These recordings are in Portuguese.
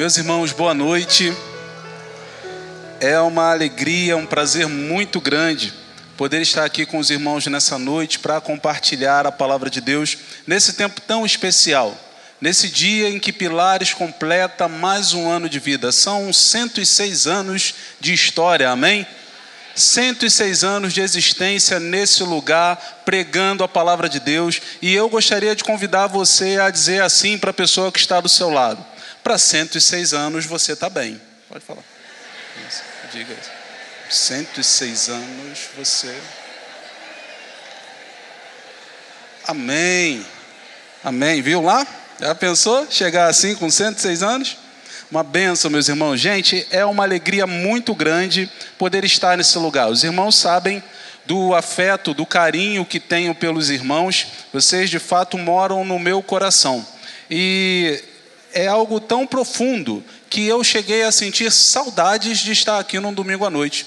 Meus irmãos, boa noite. É uma alegria, um prazer muito grande poder estar aqui com os irmãos nessa noite para compartilhar a palavra de Deus nesse tempo tão especial, nesse dia em que Pilares completa mais um ano de vida. São 106 anos de história, amém? 106 anos de existência nesse lugar, pregando a palavra de Deus, e eu gostaria de convidar você a dizer assim para a pessoa que está do seu lado: para 106 anos você está bem. Pode falar. Isso, diga isso. 106 anos você. Amém. Amém. Viu lá? Já pensou chegar assim com 106 anos? Uma benção, meus irmãos. Gente, é uma alegria muito grande poder estar nesse lugar. Os irmãos sabem do afeto, do carinho que tenho pelos irmãos. Vocês de fato moram no meu coração. E é algo tão profundo que eu cheguei a sentir saudades de estar aqui num domingo à noite.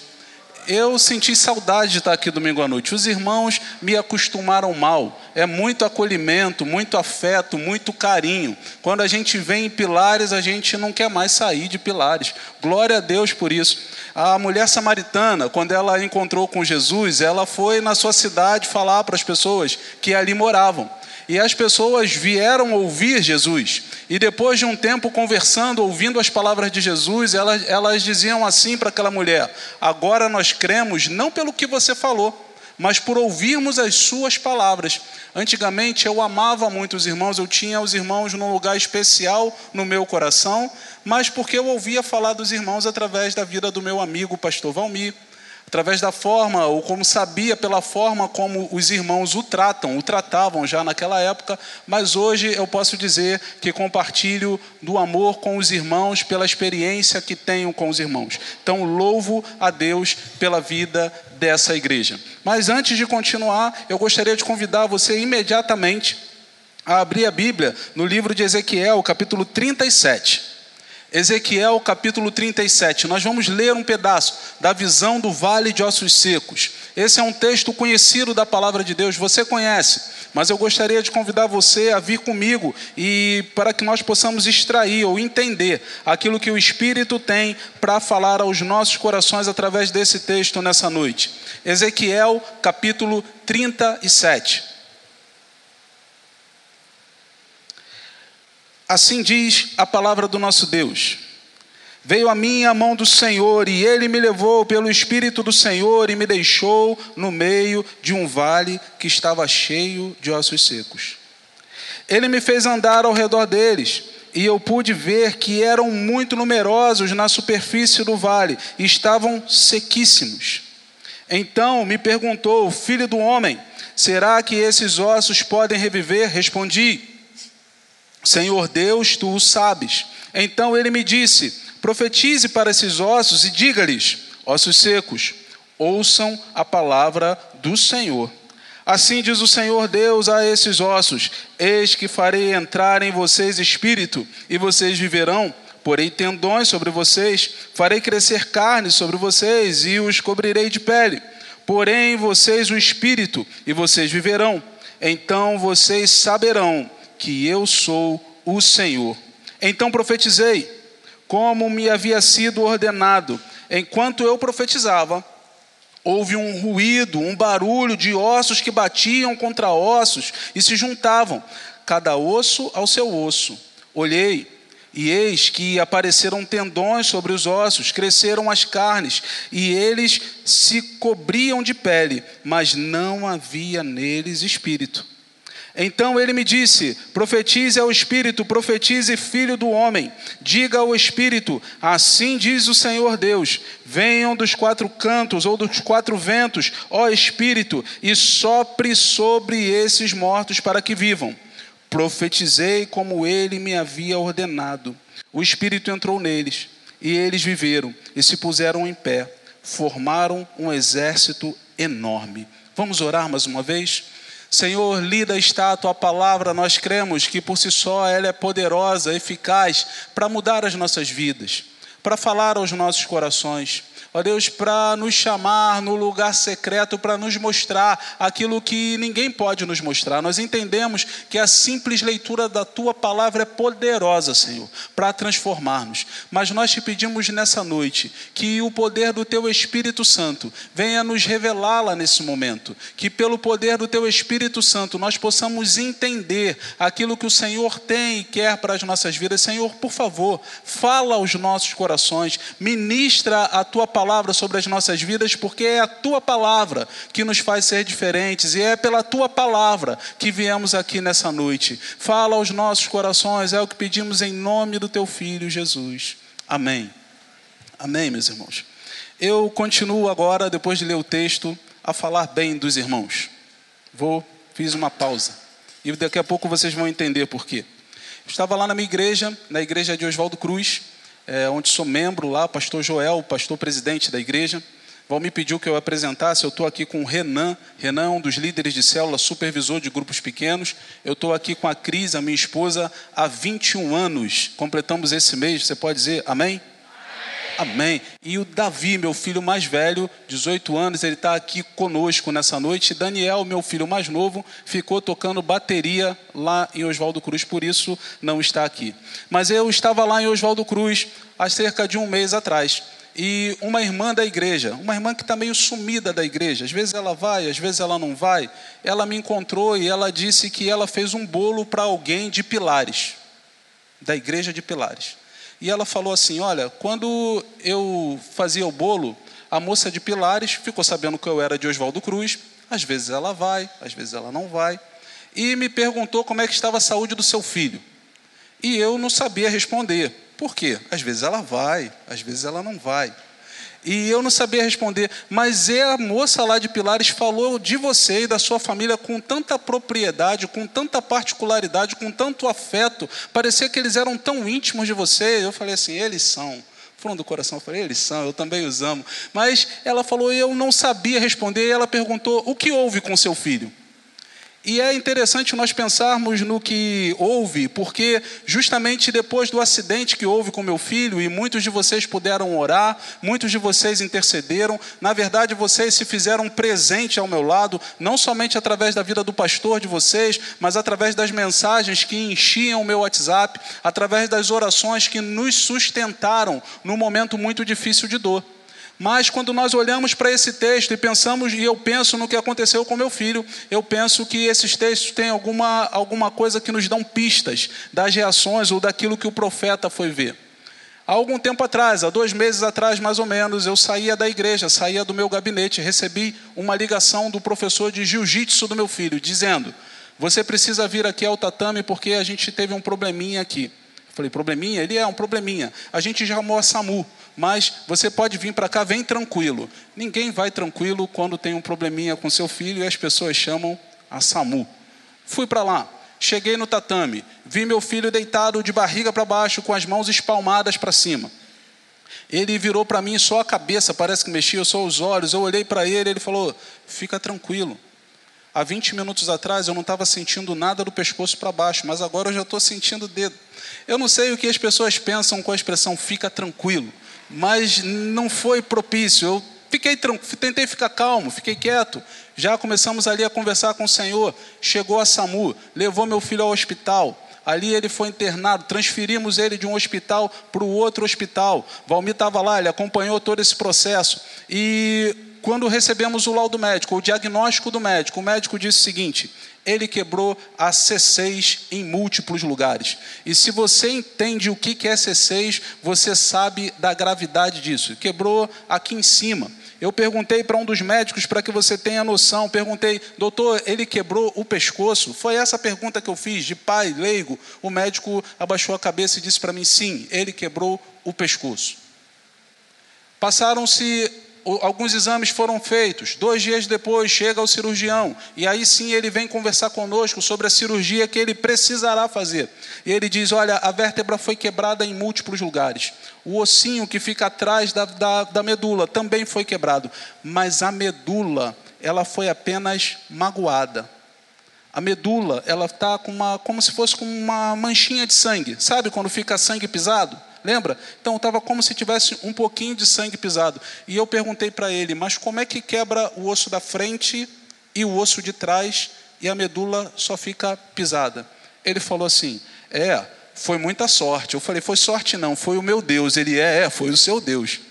Eu senti saudade de estar aqui domingo à noite. Os irmãos me acostumaram mal. É muito acolhimento, muito afeto, muito carinho. Quando a gente vem em Pilares, a gente não quer mais sair de Pilares. Glória a Deus por isso. A mulher samaritana, quando ela encontrou com Jesus, ela foi na sua cidade falar para as pessoas que ali moravam. E as pessoas vieram ouvir Jesus. E depois de um tempo conversando, ouvindo as palavras de Jesus, elas, elas diziam assim para aquela mulher: Agora nós cremos não pelo que você falou, mas por ouvirmos as suas palavras. Antigamente eu amava muito os irmãos, eu tinha os irmãos num lugar especial no meu coração, mas porque eu ouvia falar dos irmãos através da vida do meu amigo, pastor Valmir através da forma, ou como sabia pela forma como os irmãos o tratam, o tratavam já naquela época, mas hoje eu posso dizer que compartilho do amor com os irmãos pela experiência que tenho com os irmãos. Então, louvo a Deus pela vida dessa igreja. Mas antes de continuar, eu gostaria de convidar você imediatamente a abrir a Bíblia no livro de Ezequiel, capítulo 37. Ezequiel capítulo 37. Nós vamos ler um pedaço da visão do vale de ossos secos. Esse é um texto conhecido da palavra de Deus, você conhece, mas eu gostaria de convidar você a vir comigo e para que nós possamos extrair ou entender aquilo que o Espírito tem para falar aos nossos corações através desse texto nessa noite. Ezequiel capítulo 37. Assim diz a palavra do nosso Deus. Veio a mim a mão do Senhor, e ele me levou pelo Espírito do Senhor e me deixou no meio de um vale que estava cheio de ossos secos. Ele me fez andar ao redor deles, e eu pude ver que eram muito numerosos na superfície do vale, e estavam sequíssimos. Então me perguntou, filho do homem, será que esses ossos podem reviver? Respondi, Senhor Deus, tu o sabes. Então ele me disse: profetize para esses ossos e diga-lhes, ossos secos, ouçam a palavra do Senhor. Assim diz o Senhor Deus a esses ossos: Eis que farei entrar em vocês espírito, e vocês viverão. Porei tendões sobre vocês, farei crescer carne sobre vocês, e os cobrirei de pele. Porém, vocês o espírito, e vocês viverão. Então vocês saberão que eu sou o Senhor. Então profetizei, como me havia sido ordenado. Enquanto eu profetizava, houve um ruído, um barulho de ossos que batiam contra ossos e se juntavam, cada osso ao seu osso. Olhei, e eis que apareceram tendões sobre os ossos, cresceram as carnes, e eles se cobriam de pele, mas não havia neles espírito. Então ele me disse: profetize ao Espírito, profetize, filho do homem. Diga ao Espírito: assim diz o Senhor Deus: venham dos quatro cantos ou dos quatro ventos, ó Espírito, e sopre sobre esses mortos para que vivam. Profetizei como ele me havia ordenado. O Espírito entrou neles, e eles viveram e se puseram em pé, formaram um exército enorme. Vamos orar mais uma vez? Senhor, lida está a tua palavra, nós cremos que por si só ela é poderosa, eficaz para mudar as nossas vidas, para falar aos nossos corações. Ó Deus, para nos chamar no lugar secreto, para nos mostrar aquilo que ninguém pode nos mostrar. Nós entendemos que a simples leitura da tua palavra é poderosa, Senhor, para transformar-nos. Mas nós te pedimos nessa noite que o poder do teu Espírito Santo venha nos revelá-la nesse momento, que pelo poder do teu Espírito Santo nós possamos entender aquilo que o Senhor tem e quer para as nossas vidas. Senhor, por favor, fala aos nossos corações, ministra a tua palavra sobre as nossas vidas, porque é a tua palavra que nos faz ser diferentes e é pela tua palavra que viemos aqui nessa noite. Fala aos nossos corações, é o que pedimos em nome do teu filho Jesus. Amém. Amém, meus irmãos. Eu continuo agora, depois de ler o texto, a falar bem dos irmãos. Vou, fiz uma pausa. E daqui a pouco vocês vão entender por quê. Estava lá na minha igreja, na igreja de Oswaldo Cruz, é, onde sou membro lá, pastor Joel, pastor presidente da igreja. Val me pediu que eu apresentasse, eu estou aqui com o Renan, Renan é um dos líderes de célula, supervisor de grupos pequenos. Eu estou aqui com a Cris, a minha esposa, há 21 anos. Completamos esse mês, você pode dizer amém? Amém. E o Davi, meu filho mais velho, 18 anos, ele está aqui conosco nessa noite. Daniel, meu filho mais novo, ficou tocando bateria lá em Oswaldo Cruz, por isso não está aqui. Mas eu estava lá em Oswaldo Cruz há cerca de um mês atrás. E uma irmã da igreja, uma irmã que está meio sumida da igreja, às vezes ela vai, às vezes ela não vai, ela me encontrou e ela disse que ela fez um bolo para alguém de Pilares, da igreja de Pilares. E ela falou assim: Olha, quando eu fazia o bolo, a moça de Pilares ficou sabendo que eu era de Oswaldo Cruz. Às vezes ela vai, às vezes ela não vai. E me perguntou como é que estava a saúde do seu filho. E eu não sabia responder. Por quê? Às vezes ela vai, às vezes ela não vai. E eu não sabia responder, mas é a moça lá de Pilares falou de você e da sua família com tanta propriedade, com tanta particularidade, com tanto afeto. Parecia que eles eram tão íntimos de você. Eu falei assim: eles são. Fundo do coração, eu falei: eles são, eu também os amo. Mas ela falou: eu não sabia responder. E ela perguntou: o que houve com seu filho? E é interessante nós pensarmos no que houve, porque justamente depois do acidente que houve com meu filho, e muitos de vocês puderam orar, muitos de vocês intercederam, na verdade vocês se fizeram presente ao meu lado, não somente através da vida do pastor de vocês, mas através das mensagens que enchiam o meu WhatsApp, através das orações que nos sustentaram num momento muito difícil de dor. Mas quando nós olhamos para esse texto e pensamos, e eu penso no que aconteceu com meu filho, eu penso que esses textos têm alguma, alguma coisa que nos dão pistas das reações ou daquilo que o profeta foi ver. Há algum tempo atrás, há dois meses atrás mais ou menos, eu saía da igreja, saía do meu gabinete, recebi uma ligação do professor de jiu-jitsu do meu filho, dizendo: Você precisa vir aqui ao tatame porque a gente teve um probleminha aqui. Eu falei: Probleminha? Ele é um probleminha. A gente já chamou a SAMU mas você pode vir para cá, vem tranquilo. Ninguém vai tranquilo quando tem um probleminha com seu filho e as pessoas chamam a SAMU. Fui para lá, cheguei no tatame, vi meu filho deitado de barriga para baixo, com as mãos espalmadas para cima. Ele virou para mim só a cabeça, parece que mexia só os olhos. Eu olhei para ele, ele falou: Fica tranquilo. Há 20 minutos atrás eu não estava sentindo nada do pescoço para baixo, mas agora eu já estou sentindo o dedo. Eu não sei o que as pessoas pensam com a expressão fica tranquilo mas não foi propício. Eu fiquei tentei ficar calmo, fiquei quieto. Já começamos ali a conversar com o Senhor. Chegou a SAMU, levou meu filho ao hospital. Ali ele foi internado, transferimos ele de um hospital para o outro hospital. Valmir estava lá, ele acompanhou todo esse processo. E quando recebemos o laudo médico, o diagnóstico do médico, o médico disse o seguinte: ele quebrou a C6 em múltiplos lugares. E se você entende o que é C6, você sabe da gravidade disso. Quebrou aqui em cima. Eu perguntei para um dos médicos para que você tenha noção. Perguntei, doutor, ele quebrou o pescoço? Foi essa pergunta que eu fiz, de pai, leigo. O médico abaixou a cabeça e disse para mim: sim, ele quebrou o pescoço. Passaram-se alguns exames foram feitos. Dois dias depois chega o cirurgião e aí sim ele vem conversar conosco sobre a cirurgia que ele precisará fazer. E ele diz: Olha, a vértebra foi quebrada em múltiplos lugares. O ossinho que fica atrás da, da, da medula também foi quebrado, mas a medula ela foi apenas magoada. A medula ela está com uma como se fosse com uma manchinha de sangue. Sabe quando fica sangue pisado? Lembra? Então estava como se tivesse um pouquinho de sangue pisado. E eu perguntei para ele: mas como é que quebra o osso da frente e o osso de trás e a medula só fica pisada? Ele falou assim: é, foi muita sorte. Eu falei: foi sorte não, foi o meu Deus. Ele é, é, foi o seu Deus.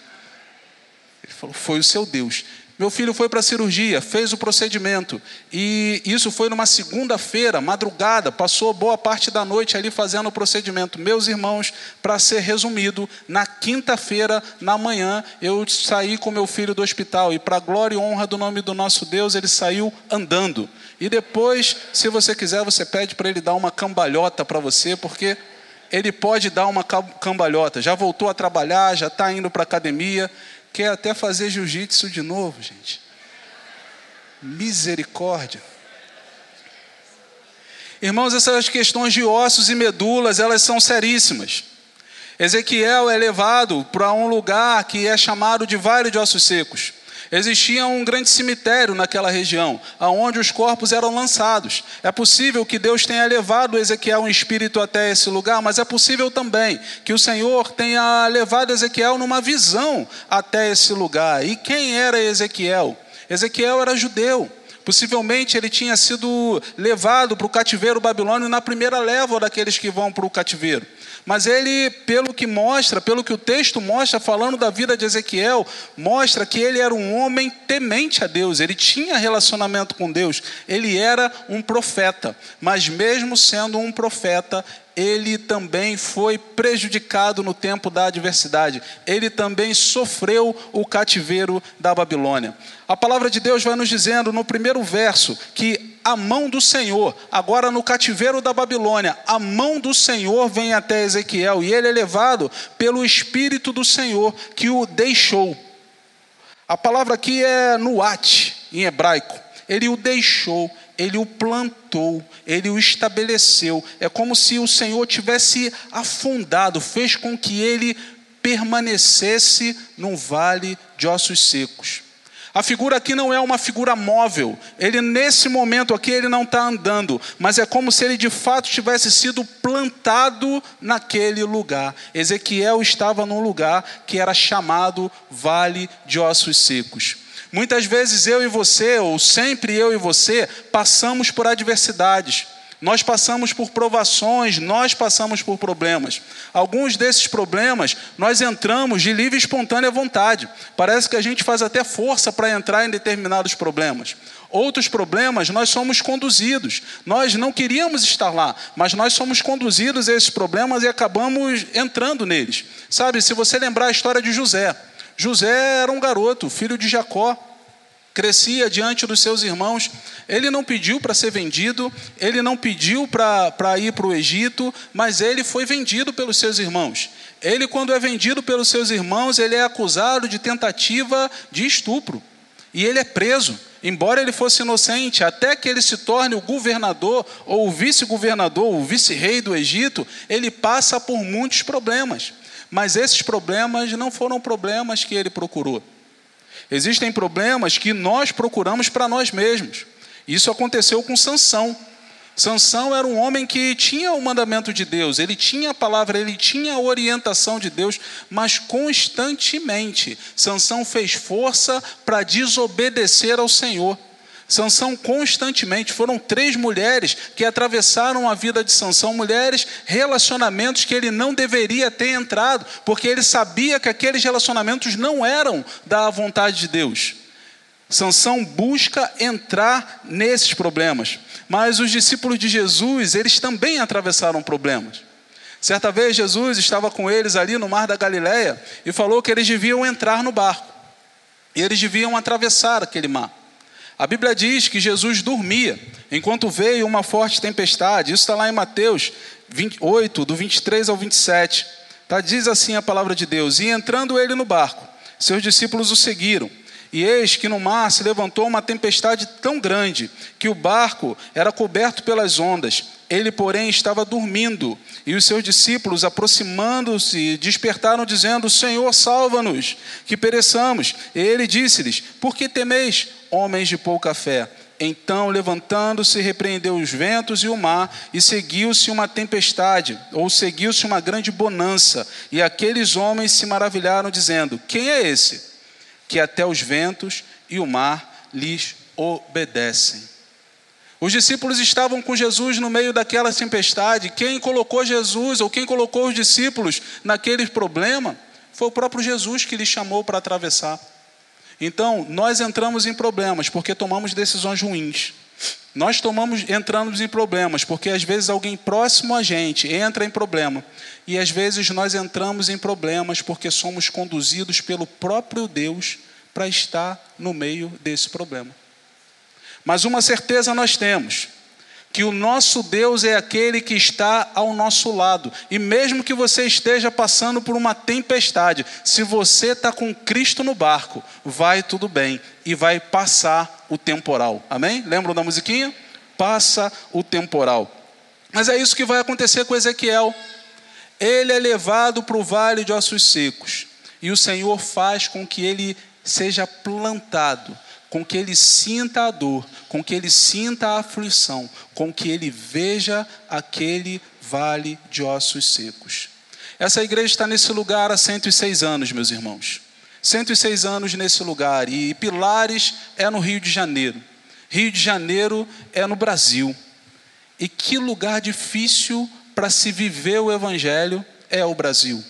Ele falou: foi o seu Deus. Meu filho foi para a cirurgia, fez o procedimento. E isso foi numa segunda-feira, madrugada, passou boa parte da noite ali fazendo o procedimento. Meus irmãos, para ser resumido, na quinta-feira, na manhã, eu saí com meu filho do hospital. E para glória e honra do nome do nosso Deus, ele saiu andando. E depois, se você quiser, você pede para ele dar uma cambalhota para você, porque ele pode dar uma cambalhota. Já voltou a trabalhar, já está indo para a academia quer até fazer jiu-jitsu de novo, gente. Misericórdia. Irmãos, essas questões de ossos e medulas, elas são seríssimas. Ezequiel é levado para um lugar que é chamado de Vale de Ossos Secos. Existia um grande cemitério naquela região, aonde os corpos eram lançados. É possível que Deus tenha levado Ezequiel em espírito até esse lugar, mas é possível também que o Senhor tenha levado Ezequiel numa visão até esse lugar. E quem era Ezequiel? Ezequiel era judeu. Possivelmente ele tinha sido levado para o cativeiro babilônio na primeira leva daqueles que vão para o cativeiro. Mas ele, pelo que mostra, pelo que o texto mostra, falando da vida de Ezequiel, mostra que ele era um homem temente a Deus, ele tinha relacionamento com Deus, ele era um profeta. Mas mesmo sendo um profeta, ele também foi prejudicado no tempo da adversidade. Ele também sofreu o cativeiro da Babilônia. A palavra de Deus vai nos dizendo no primeiro verso que a mão do Senhor, agora no cativeiro da Babilônia, a mão do Senhor vem até Ezequiel e ele é levado pelo Espírito do Senhor que o deixou. A palavra aqui é nuat, em hebraico. Ele o deixou ele o plantou, ele o estabeleceu. É como se o Senhor tivesse afundado, fez com que ele permanecesse num vale de ossos secos. A figura aqui não é uma figura móvel. Ele nesse momento aqui ele não está andando, mas é como se ele de fato tivesse sido plantado naquele lugar. Ezequiel estava num lugar que era chamado Vale de Ossos Secos. Muitas vezes eu e você, ou sempre eu e você, passamos por adversidades. Nós passamos por provações, nós passamos por problemas. Alguns desses problemas nós entramos de livre e espontânea vontade. Parece que a gente faz até força para entrar em determinados problemas. Outros problemas nós somos conduzidos. Nós não queríamos estar lá, mas nós somos conduzidos a esses problemas e acabamos entrando neles. Sabe, se você lembrar a história de José, José era um garoto, filho de Jacó, crescia diante dos seus irmãos. Ele não pediu para ser vendido, ele não pediu para ir para o Egito, mas ele foi vendido pelos seus irmãos. Ele, quando é vendido pelos seus irmãos, ele é acusado de tentativa de estupro. E ele é preso, embora ele fosse inocente, até que ele se torne o governador ou o vice-governador, o vice-rei do Egito, ele passa por muitos problemas. Mas esses problemas não foram problemas que ele procurou. Existem problemas que nós procuramos para nós mesmos. Isso aconteceu com Sansão. Sansão era um homem que tinha o mandamento de Deus, ele tinha a palavra, ele tinha a orientação de Deus, mas constantemente Sansão fez força para desobedecer ao Senhor. Sansão constantemente, foram três mulheres que atravessaram a vida de Sansão, mulheres, relacionamentos que ele não deveria ter entrado, porque ele sabia que aqueles relacionamentos não eram da vontade de Deus. Sansão busca entrar nesses problemas, mas os discípulos de Jesus, eles também atravessaram problemas. Certa vez Jesus estava com eles ali no mar da Galileia e falou que eles deviam entrar no barco. E eles deviam atravessar aquele mar. A Bíblia diz que Jesus dormia enquanto veio uma forte tempestade. Isso está lá em Mateus 28, do 23 ao 27. Tá? Diz assim a palavra de Deus: E entrando ele no barco, seus discípulos o seguiram. E eis que no mar se levantou uma tempestade tão grande que o barco era coberto pelas ondas. Ele, porém, estava dormindo. E os seus discípulos, aproximando-se, despertaram, dizendo: Senhor, salva-nos, que pereçamos. E ele disse-lhes: Por que temeis, homens de pouca fé? Então, levantando-se, repreendeu os ventos e o mar, e seguiu-se uma tempestade, ou seguiu-se uma grande bonança. E aqueles homens se maravilharam, dizendo: Quem é esse? Que até os ventos e o mar lhes obedecem. Os discípulos estavam com Jesus no meio daquela tempestade. Quem colocou Jesus, ou quem colocou os discípulos naquele problema, foi o próprio Jesus que lhes chamou para atravessar. Então, nós entramos em problemas porque tomamos decisões ruins. Nós tomamos, entramos em problemas porque às vezes alguém próximo a gente entra em problema. E às vezes nós entramos em problemas porque somos conduzidos pelo próprio Deus para estar no meio desse problema. Mas uma certeza nós temos: que o nosso Deus é aquele que está ao nosso lado. E mesmo que você esteja passando por uma tempestade, se você está com Cristo no barco, vai tudo bem e vai passar o temporal. Amém? Lembram da musiquinha? Passa o temporal. Mas é isso que vai acontecer com Ezequiel. Ele é levado para o vale de ossos secos. E o Senhor faz com que ele seja plantado com que ele sinta a dor, com que ele sinta a aflição, com que ele veja aquele vale de ossos secos. Essa igreja está nesse lugar há 106 anos, meus irmãos. 106 anos nesse lugar. E Pilares é no Rio de Janeiro. Rio de Janeiro é no Brasil. E que lugar difícil para se viver o Evangelho é o Brasil.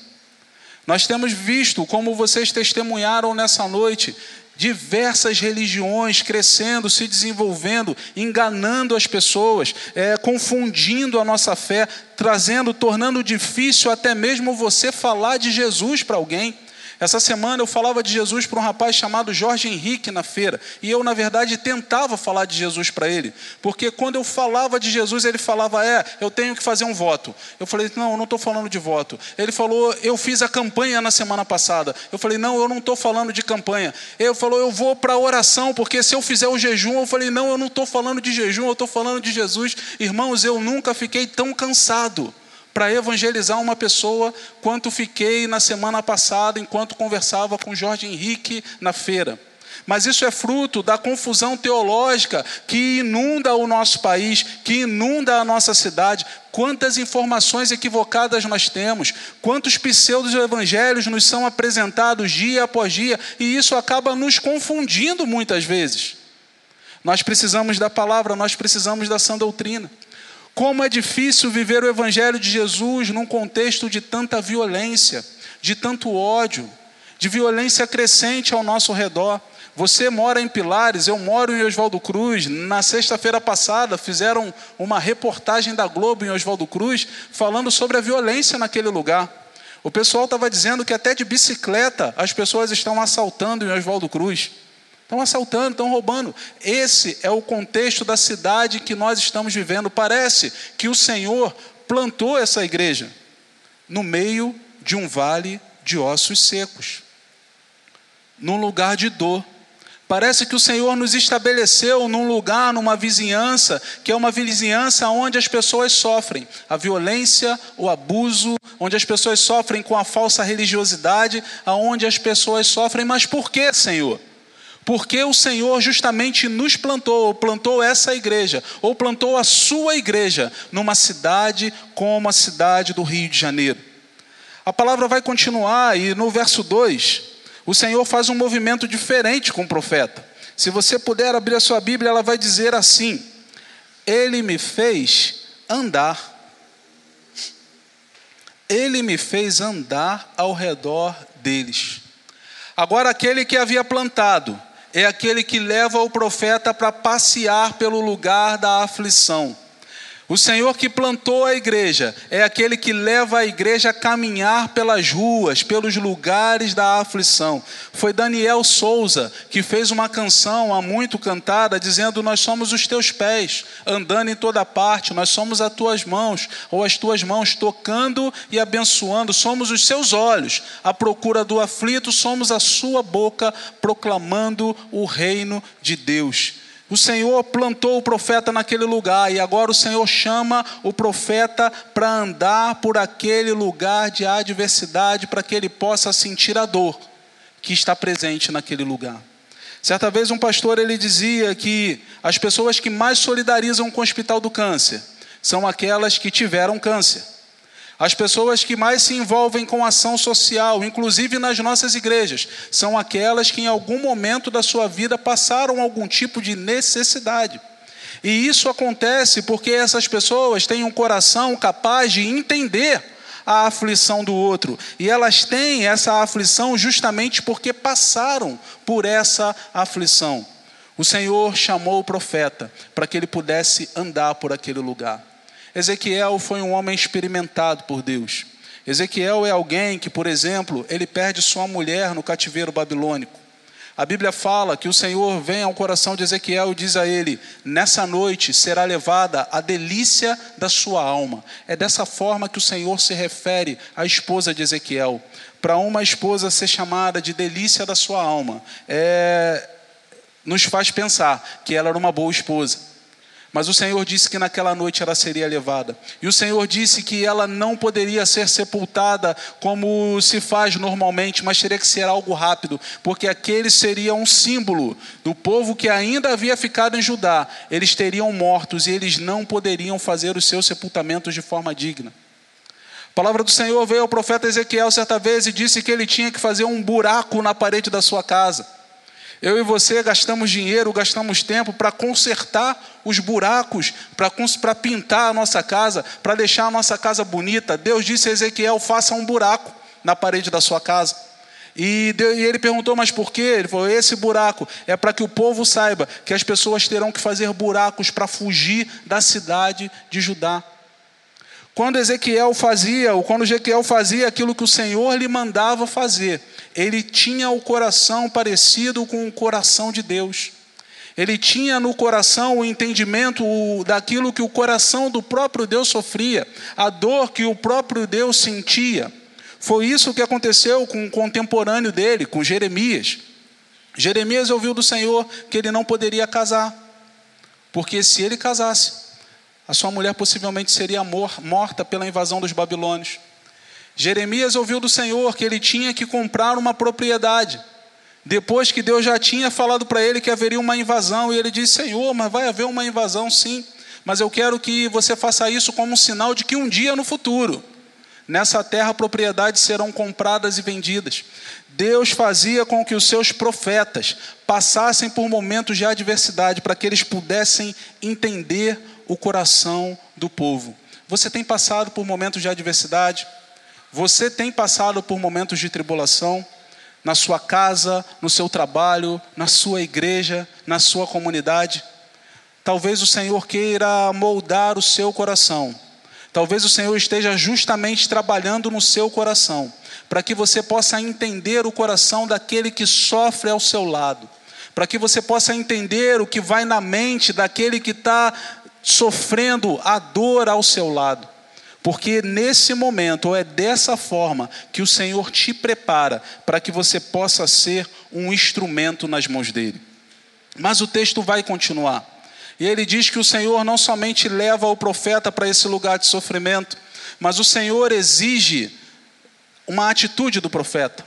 Nós temos visto, como vocês testemunharam nessa noite, diversas religiões crescendo, se desenvolvendo, enganando as pessoas, é, confundindo a nossa fé, trazendo, tornando difícil até mesmo você falar de Jesus para alguém. Essa semana eu falava de Jesus para um rapaz chamado Jorge Henrique na feira. E eu, na verdade, tentava falar de Jesus para ele. Porque quando eu falava de Jesus, ele falava: É, eu tenho que fazer um voto. Eu falei: Não, eu não estou falando de voto. Ele falou: Eu fiz a campanha na semana passada. Eu falei: Não, eu não estou falando de campanha. Ele falou: Eu vou para a oração, porque se eu fizer o jejum, eu falei: Não, eu não estou falando de jejum, eu estou falando de Jesus. Irmãos, eu nunca fiquei tão cansado para evangelizar uma pessoa quanto fiquei na semana passada enquanto conversava com Jorge Henrique na feira. Mas isso é fruto da confusão teológica que inunda o nosso país, que inunda a nossa cidade. Quantas informações equivocadas nós temos, quantos pseudos evangelhos nos são apresentados dia após dia, e isso acaba nos confundindo muitas vezes. Nós precisamos da palavra, nós precisamos da sã doutrina. Como é difícil viver o Evangelho de Jesus num contexto de tanta violência, de tanto ódio, de violência crescente ao nosso redor. Você mora em Pilares, eu moro em Oswaldo Cruz. Na sexta-feira passada fizeram uma reportagem da Globo em Oswaldo Cruz falando sobre a violência naquele lugar. O pessoal estava dizendo que até de bicicleta as pessoas estão assaltando em Oswaldo Cruz. Estão assaltando, estão roubando. Esse é o contexto da cidade que nós estamos vivendo. Parece que o Senhor plantou essa igreja no meio de um vale de ossos secos, num lugar de dor. Parece que o Senhor nos estabeleceu num lugar, numa vizinhança, que é uma vizinhança onde as pessoas sofrem a violência, o abuso, onde as pessoas sofrem com a falsa religiosidade, aonde as pessoas sofrem. Mas por que, Senhor? Porque o Senhor justamente nos plantou, ou plantou essa igreja, ou plantou a sua igreja numa cidade como a cidade do Rio de Janeiro. A palavra vai continuar e no verso 2, o Senhor faz um movimento diferente com o profeta. Se você puder abrir a sua Bíblia, ela vai dizer assim: Ele me fez andar. Ele me fez andar ao redor deles. Agora, aquele que havia plantado, é aquele que leva o profeta para passear pelo lugar da aflição. O Senhor que plantou a igreja é aquele que leva a igreja a caminhar pelas ruas, pelos lugares da aflição. Foi Daniel Souza que fez uma canção há muito cantada dizendo: Nós somos os teus pés, andando em toda parte, nós somos as tuas mãos, ou as tuas mãos tocando e abençoando, somos os seus olhos, à procura do aflito, somos a sua boca proclamando o reino de Deus. O Senhor plantou o profeta naquele lugar e agora o Senhor chama o profeta para andar por aquele lugar de adversidade para que ele possa sentir a dor que está presente naquele lugar. Certa vez um pastor ele dizia que as pessoas que mais solidarizam com o Hospital do Câncer são aquelas que tiveram câncer. As pessoas que mais se envolvem com ação social, inclusive nas nossas igrejas, são aquelas que em algum momento da sua vida passaram algum tipo de necessidade. E isso acontece porque essas pessoas têm um coração capaz de entender a aflição do outro. E elas têm essa aflição justamente porque passaram por essa aflição. O Senhor chamou o profeta para que ele pudesse andar por aquele lugar. Ezequiel foi um homem experimentado por Deus. Ezequiel é alguém que, por exemplo, ele perde sua mulher no cativeiro babilônico. A Bíblia fala que o Senhor vem ao coração de Ezequiel e diz a ele: Nessa noite será levada a delícia da sua alma. É dessa forma que o Senhor se refere à esposa de Ezequiel. Para uma esposa ser chamada de delícia da sua alma, é, nos faz pensar que ela era uma boa esposa. Mas o Senhor disse que naquela noite ela seria levada. E o Senhor disse que ela não poderia ser sepultada como se faz normalmente, mas teria que ser algo rápido, porque aquele seria um símbolo do povo que ainda havia ficado em Judá. Eles teriam mortos e eles não poderiam fazer os seus sepultamentos de forma digna. A palavra do Senhor veio ao profeta Ezequiel certa vez e disse que ele tinha que fazer um buraco na parede da sua casa. Eu e você gastamos dinheiro, gastamos tempo para consertar os buracos, para pintar a nossa casa, para deixar a nossa casa bonita. Deus disse a Ezequiel: faça um buraco na parede da sua casa. E, ele perguntou, mas por quê? Ele falou: esse buraco é para que o povo saiba que as pessoas terão que fazer buracos para fugir da cidade de Judá. Quando Ezequiel fazia, ou quando Ezequiel fazia aquilo que o Senhor lhe mandava fazer, ele tinha o coração parecido com o coração de Deus. Ele tinha no coração o entendimento daquilo que o coração do próprio Deus sofria, a dor que o próprio Deus sentia. Foi isso que aconteceu com o contemporâneo dele, com Jeremias. Jeremias ouviu do Senhor que ele não poderia casar, porque se ele casasse, a sua mulher possivelmente seria morta pela invasão dos babilônios. Jeremias ouviu do Senhor que ele tinha que comprar uma propriedade. Depois que Deus já tinha falado para ele que haveria uma invasão, e ele disse: Senhor, mas vai haver uma invasão sim, mas eu quero que você faça isso como um sinal de que um dia no futuro, nessa terra, propriedades serão compradas e vendidas. Deus fazia com que os seus profetas passassem por momentos de adversidade para que eles pudessem entender o coração do povo. Você tem passado por momentos de adversidade? Você tem passado por momentos de tribulação? Na sua casa, no seu trabalho, na sua igreja, na sua comunidade? Talvez o Senhor queira moldar o seu coração. Talvez o Senhor esteja justamente trabalhando no seu coração, para que você possa entender o coração daquele que sofre ao seu lado, para que você possa entender o que vai na mente daquele que está sofrendo a dor ao seu lado. Porque nesse momento, ou é dessa forma, que o Senhor te prepara para que você possa ser um instrumento nas mãos dele. Mas o texto vai continuar. E ele diz que o Senhor não somente leva o profeta para esse lugar de sofrimento, mas o Senhor exige uma atitude do profeta.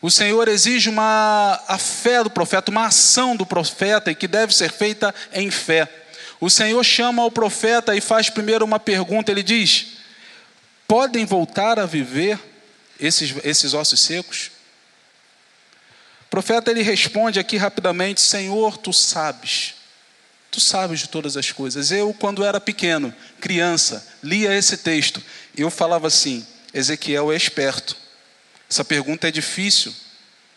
O Senhor exige uma a fé do profeta, uma ação do profeta e que deve ser feita em fé. O Senhor chama o profeta e faz primeiro uma pergunta. Ele diz: Podem voltar a viver esses, esses ossos secos? O profeta ele responde aqui rapidamente: Senhor, tu sabes. Tu sabes de todas as coisas. Eu, quando era pequeno, criança, lia esse texto eu falava assim: Ezequiel é esperto. Essa pergunta é difícil,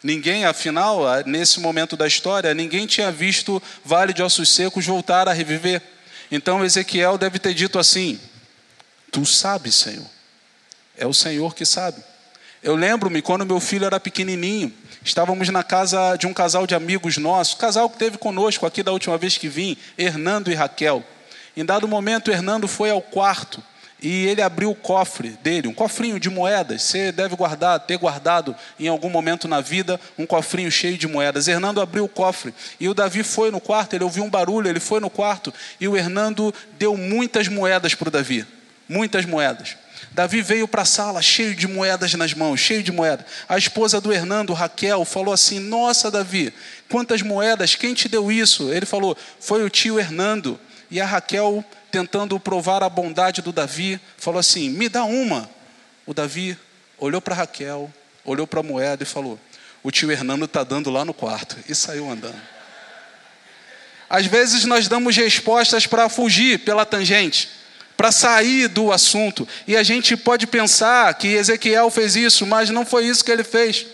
Ninguém, afinal, nesse momento da história, ninguém tinha visto Vale de Ossos Secos voltar a reviver. Então Ezequiel deve ter dito assim: Tu sabes, Senhor. É o Senhor que sabe. Eu lembro-me quando meu filho era pequenininho, estávamos na casa de um casal de amigos nossos, casal que teve conosco aqui da última vez que vim, Hernando e Raquel. Em dado momento, Hernando foi ao quarto e ele abriu o cofre dele, um cofrinho de moedas. Você deve guardar, ter guardado em algum momento na vida um cofrinho cheio de moedas. Hernando abriu o cofre e o Davi foi no quarto, ele ouviu um barulho, ele foi no quarto e o Hernando deu muitas moedas para o Davi, muitas moedas. Davi veio para a sala cheio de moedas nas mãos, cheio de moedas. A esposa do Hernando, Raquel, falou assim: Nossa, Davi, Quantas moedas? Quem te deu isso? Ele falou: Foi o tio Hernando. E a Raquel, tentando provar a bondade do Davi, falou assim: Me dá uma. O Davi olhou para Raquel, olhou para a moeda e falou: O tio Hernando está dando lá no quarto. E saiu andando. Às vezes nós damos respostas para fugir pela tangente, para sair do assunto. E a gente pode pensar que Ezequiel fez isso, mas não foi isso que ele fez.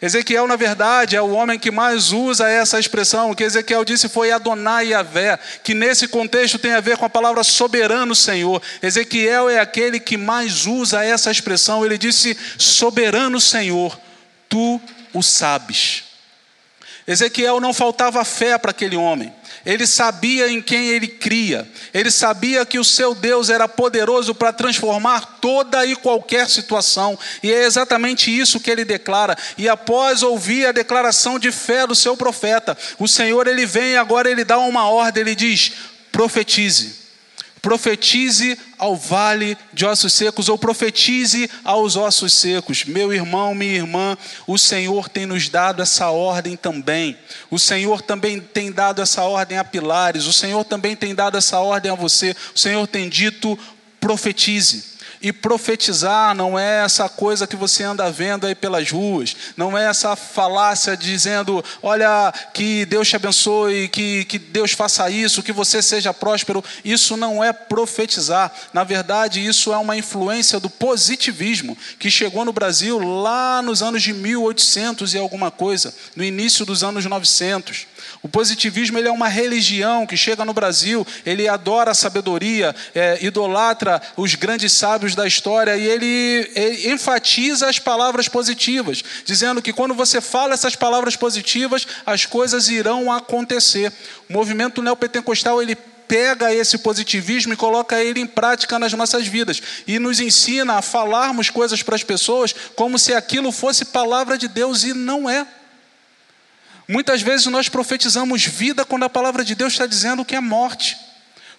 Ezequiel, na verdade, é o homem que mais usa essa expressão. O que Ezequiel disse foi Adonai Yahvé, que nesse contexto tem a ver com a palavra soberano Senhor. Ezequiel é aquele que mais usa essa expressão. Ele disse: Soberano Senhor, tu o sabes. Ezequiel não faltava fé para aquele homem. Ele sabia em quem ele cria. Ele sabia que o seu Deus era poderoso para transformar toda e qualquer situação. E é exatamente isso que ele declara. E após ouvir a declaração de fé do seu profeta, o Senhor ele vem agora ele dá uma ordem, ele diz: profetize profetize ao vale de ossos secos, ou profetize aos ossos secos. Meu irmão, minha irmã, o Senhor tem nos dado essa ordem também. O Senhor também tem dado essa ordem a pilares, o Senhor também tem dado essa ordem a você. O Senhor tem dito: profetize. E profetizar não é essa coisa que você anda vendo aí pelas ruas, não é essa falácia dizendo, olha, que Deus te abençoe, que, que Deus faça isso, que você seja próspero. Isso não é profetizar. Na verdade, isso é uma influência do positivismo que chegou no Brasil lá nos anos de 1800 e alguma coisa, no início dos anos 900. O positivismo ele é uma religião que chega no Brasil, ele adora a sabedoria, é, idolatra os grandes sábios da história e ele, ele enfatiza as palavras positivas, dizendo que quando você fala essas palavras positivas, as coisas irão acontecer. O movimento neopentecostal ele pega esse positivismo e coloca ele em prática nas nossas vidas e nos ensina a falarmos coisas para as pessoas como se aquilo fosse palavra de Deus e não é. Muitas vezes nós profetizamos vida quando a palavra de Deus está dizendo que é morte.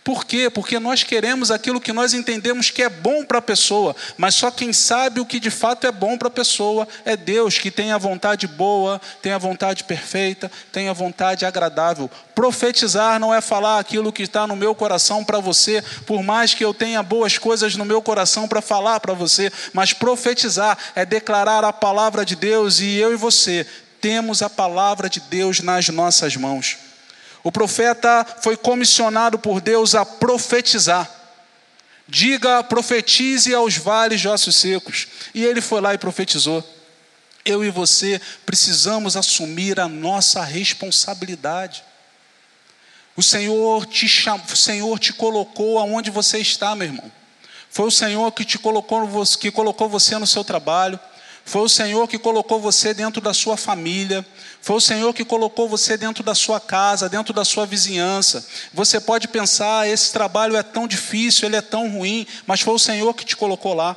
Por quê? Porque nós queremos aquilo que nós entendemos que é bom para a pessoa, mas só quem sabe o que de fato é bom para a pessoa é Deus, que tem a vontade boa, tem a vontade perfeita, tem a vontade agradável. Profetizar não é falar aquilo que está no meu coração para você, por mais que eu tenha boas coisas no meu coração para falar para você, mas profetizar é declarar a palavra de Deus e eu e você temos a palavra de Deus nas nossas mãos. O profeta foi comissionado por Deus a profetizar. Diga, profetize aos vales de ossos secos. E ele foi lá e profetizou. Eu e você precisamos assumir a nossa responsabilidade. O Senhor te cham... o Senhor te colocou aonde você está, meu irmão. Foi o Senhor que te colocou, que colocou você no seu trabalho. Foi o Senhor que colocou você dentro da sua família. Foi o Senhor que colocou você dentro da sua casa, dentro da sua vizinhança. Você pode pensar: esse trabalho é tão difícil, ele é tão ruim, mas foi o Senhor que te colocou lá.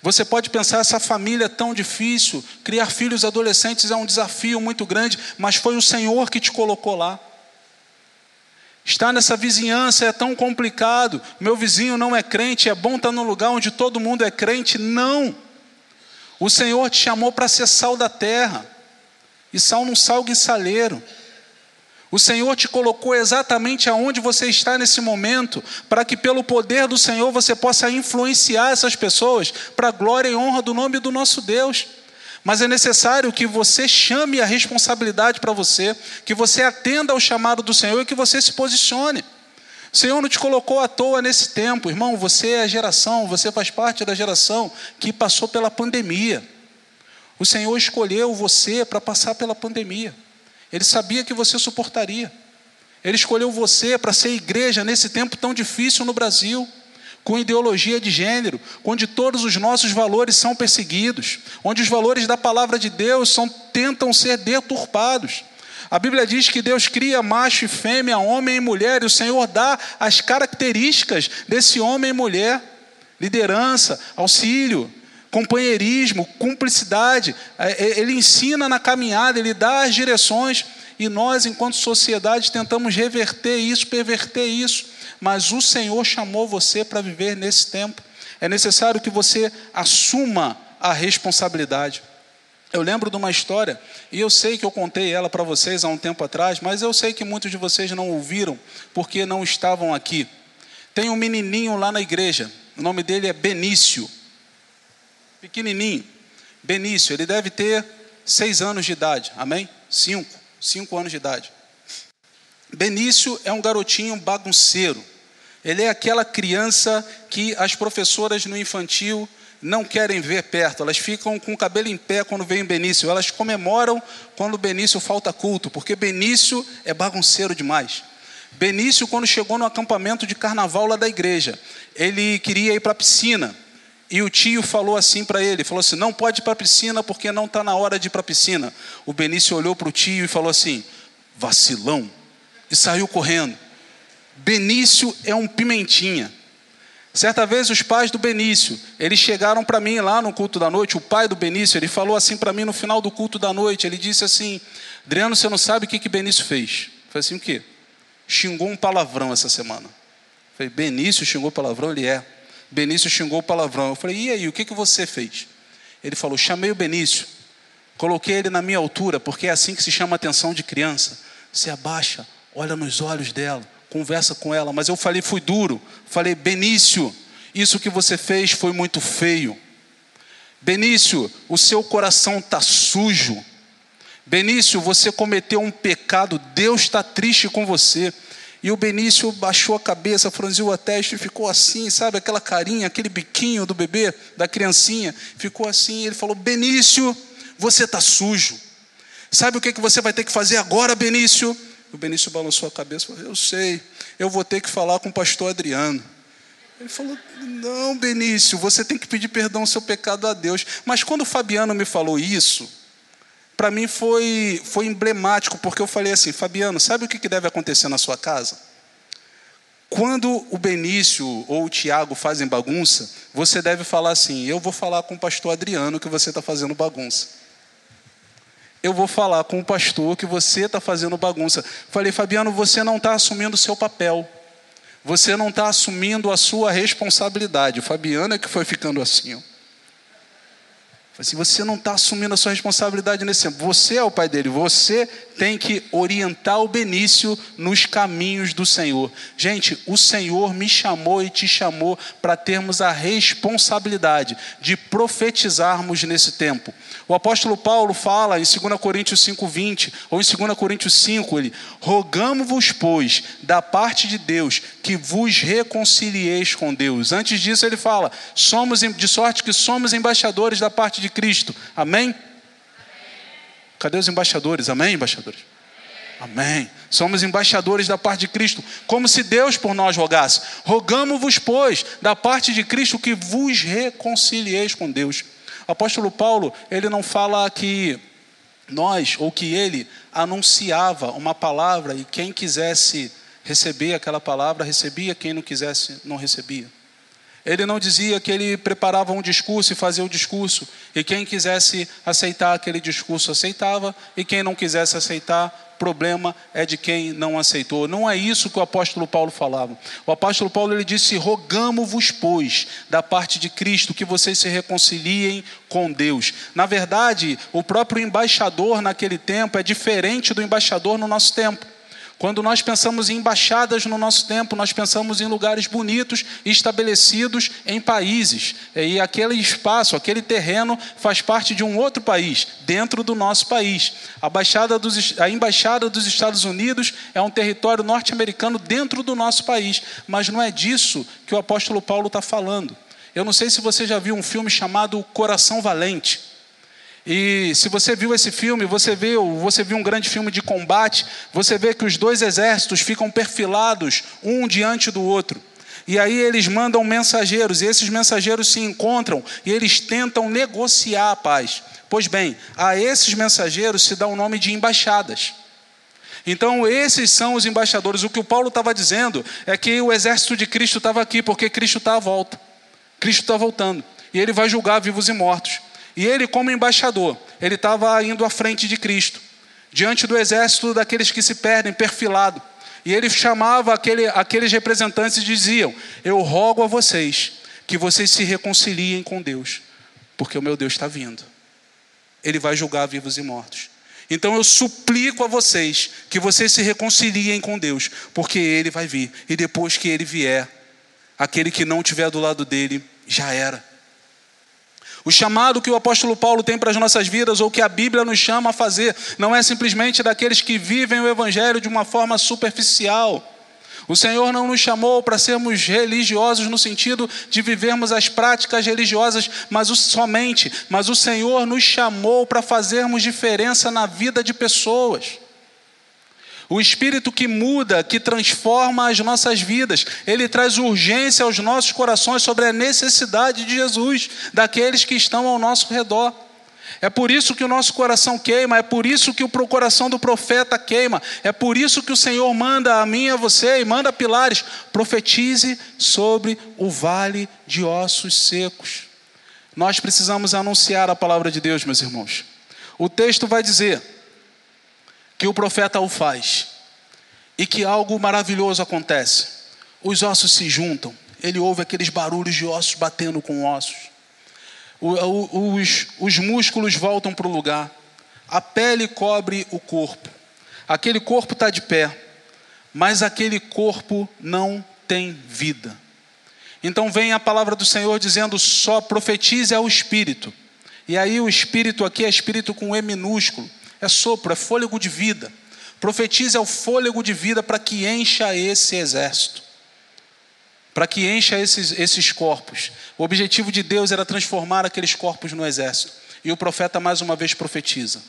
Você pode pensar: essa família é tão difícil, criar filhos adolescentes é um desafio muito grande, mas foi o Senhor que te colocou lá. Estar nessa vizinhança é tão complicado. Meu vizinho não é crente, é bom estar num lugar onde todo mundo é crente. Não. O Senhor te chamou para ser sal da terra, e sal não salga em saleiro. O Senhor te colocou exatamente aonde você está nesse momento, para que pelo poder do Senhor você possa influenciar essas pessoas para a glória e honra do nome do nosso Deus. Mas é necessário que você chame a responsabilidade para você, que você atenda ao chamado do Senhor e que você se posicione. Senhor não te colocou à toa nesse tempo, irmão. Você é a geração, você faz parte da geração que passou pela pandemia. O Senhor escolheu você para passar pela pandemia. Ele sabia que você suportaria. Ele escolheu você para ser igreja nesse tempo tão difícil no Brasil, com ideologia de gênero, onde todos os nossos valores são perseguidos, onde os valores da palavra de Deus são, tentam ser deturpados. A Bíblia diz que Deus cria macho e fêmea, homem e mulher, e o Senhor dá as características desse homem e mulher: liderança, auxílio, companheirismo, cumplicidade. É, é, ele ensina na caminhada, ele dá as direções, e nós, enquanto sociedade, tentamos reverter isso, perverter isso. Mas o Senhor chamou você para viver nesse tempo. É necessário que você assuma a responsabilidade. Eu lembro de uma história, e eu sei que eu contei ela para vocês há um tempo atrás, mas eu sei que muitos de vocês não ouviram porque não estavam aqui. Tem um menininho lá na igreja, o nome dele é Benício, pequenininho. Benício, ele deve ter seis anos de idade, amém? Cinco, cinco anos de idade. Benício é um garotinho bagunceiro. Ele é aquela criança que as professoras no infantil não querem ver perto, elas ficam com o cabelo em pé quando vem Benício, elas comemoram quando Benício falta culto, porque Benício é bagunceiro demais. Benício, quando chegou no acampamento de carnaval lá da igreja, ele queria ir para a piscina. E o tio falou assim para ele: falou assim, não pode ir para a piscina porque não está na hora de ir para a piscina. O Benício olhou para o tio e falou assim: vacilão. E saiu correndo. Benício é um pimentinha. Certa vez os pais do Benício, eles chegaram para mim lá no culto da noite, o pai do Benício, ele falou assim para mim no final do culto da noite, ele disse assim, Adriano, você não sabe o que, que Benício fez? Eu falei assim, o quê? Xingou um palavrão essa semana. Eu falei, Benício xingou palavrão? Ele é. Benício xingou palavrão. Eu falei, e aí, o que, que você fez? Ele falou, chamei o Benício, coloquei ele na minha altura, porque é assim que se chama a atenção de criança. Você abaixa, olha nos olhos dela, conversa com ela, mas eu falei, fui duro. Falei, Benício, isso que você fez foi muito feio. Benício, o seu coração está sujo. Benício, você cometeu um pecado, Deus está triste com você. E o Benício baixou a cabeça, franziu a testa e ficou assim, sabe, aquela carinha, aquele biquinho do bebê, da criancinha, ficou assim. Ele falou: Benício, você está sujo. Sabe o que, que você vai ter que fazer agora, Benício? O Benício balançou a cabeça e falou: Eu sei, eu vou ter que falar com o pastor Adriano. Ele falou: Não, Benício, você tem que pedir perdão ao seu pecado a Deus. Mas quando o Fabiano me falou isso, para mim foi, foi emblemático, porque eu falei assim: Fabiano, sabe o que deve acontecer na sua casa? Quando o Benício ou o Tiago fazem bagunça, você deve falar assim: Eu vou falar com o pastor Adriano que você está fazendo bagunça eu vou falar com o pastor que você está fazendo bagunça. Falei, Fabiano, você não está assumindo o seu papel. Você não está assumindo a sua responsabilidade. Fabiano é que foi ficando assim. Ó. Assim, você não está assumindo a sua responsabilidade nesse tempo. Você é o pai dele. Você tem que orientar o Benício nos caminhos do Senhor. Gente, o Senhor me chamou e te chamou para termos a responsabilidade de profetizarmos nesse tempo. O apóstolo Paulo fala em 2 Coríntios 5:20 ou em 2 Coríntios 5, ele: "Rogamos-vos, pois, da parte de Deus, que vos reconcilieis com Deus". Antes disso ele fala: "Somos de sorte que somos embaixadores da parte de Cristo". Amém? Cadê os embaixadores? Amém, embaixadores? Amém. Somos embaixadores da parte de Cristo, como se Deus por nós rogasse. Rogamos-vos, pois, da parte de Cristo, que vos reconcilieis com Deus. Apóstolo Paulo, ele não fala que nós, ou que ele anunciava uma palavra e quem quisesse receber aquela palavra, recebia, quem não quisesse, não recebia. Ele não dizia que ele preparava um discurso e fazia o discurso, e quem quisesse aceitar aquele discurso aceitava, e quem não quisesse aceitar problema é de quem não aceitou. Não é isso que o apóstolo Paulo falava. O apóstolo Paulo ele disse: "Rogamo-vos, pois, da parte de Cristo, que vocês se reconciliem com Deus". Na verdade, o próprio embaixador naquele tempo é diferente do embaixador no nosso tempo. Quando nós pensamos em embaixadas no nosso tempo, nós pensamos em lugares bonitos estabelecidos em países. E aquele espaço, aquele terreno faz parte de um outro país, dentro do nosso país. A, dos, a embaixada dos Estados Unidos é um território norte-americano dentro do nosso país. Mas não é disso que o apóstolo Paulo está falando. Eu não sei se você já viu um filme chamado Coração Valente. E se você viu esse filme, você viu, você viu um grande filme de combate, você vê que os dois exércitos ficam perfilados um diante do outro. E aí eles mandam mensageiros, e esses mensageiros se encontram e eles tentam negociar a paz. Pois bem, a esses mensageiros se dá o nome de embaixadas. Então, esses são os embaixadores. O que o Paulo estava dizendo é que o exército de Cristo estava aqui, porque Cristo está à volta. Cristo está voltando. E ele vai julgar vivos e mortos. E ele, como embaixador, ele estava indo à frente de Cristo, diante do exército daqueles que se perdem, perfilado. E ele chamava aquele, aqueles representantes e diziam: Eu rogo a vocês que vocês se reconciliem com Deus, porque o meu Deus está vindo. ele vai julgar vivos e mortos. Então eu suplico a vocês que vocês se reconciliem com Deus, porque ele vai vir. E depois que ele vier, aquele que não estiver do lado dele já era. O chamado que o apóstolo Paulo tem para as nossas vidas, ou que a Bíblia nos chama a fazer, não é simplesmente daqueles que vivem o Evangelho de uma forma superficial. O Senhor não nos chamou para sermos religiosos no sentido de vivermos as práticas religiosas, mas o, somente, mas o Senhor nos chamou para fazermos diferença na vida de pessoas. O Espírito que muda, que transforma as nossas vidas, ele traz urgência aos nossos corações sobre a necessidade de Jesus, daqueles que estão ao nosso redor. É por isso que o nosso coração queima, é por isso que o coração do profeta queima, é por isso que o Senhor manda a mim a você, e manda pilares, profetize sobre o vale de ossos secos. Nós precisamos anunciar a palavra de Deus, meus irmãos. O texto vai dizer que o profeta o faz e que algo maravilhoso acontece. Os ossos se juntam, ele ouve aqueles barulhos de ossos batendo com ossos. Os, os músculos voltam para o lugar, a pele cobre o corpo. Aquele corpo está de pé, mas aquele corpo não tem vida. Então vem a palavra do Senhor dizendo: só profetize ao Espírito. E aí o Espírito aqui é Espírito com E minúsculo é sopro, é fôlego de vida. Profetize ao fôlego de vida para que encha esse exército, para que encha esses, esses corpos. O objetivo de Deus era transformar aqueles corpos no exército. E o profeta mais uma vez profetiza.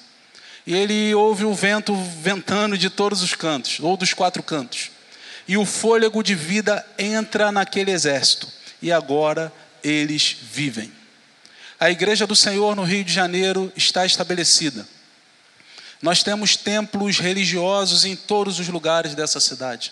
E ele ouve o vento ventando de todos os cantos, ou dos quatro cantos. E o fôlego de vida entra naquele exército. E agora eles vivem. A igreja do Senhor no Rio de Janeiro está estabelecida. Nós temos templos religiosos em todos os lugares dessa cidade.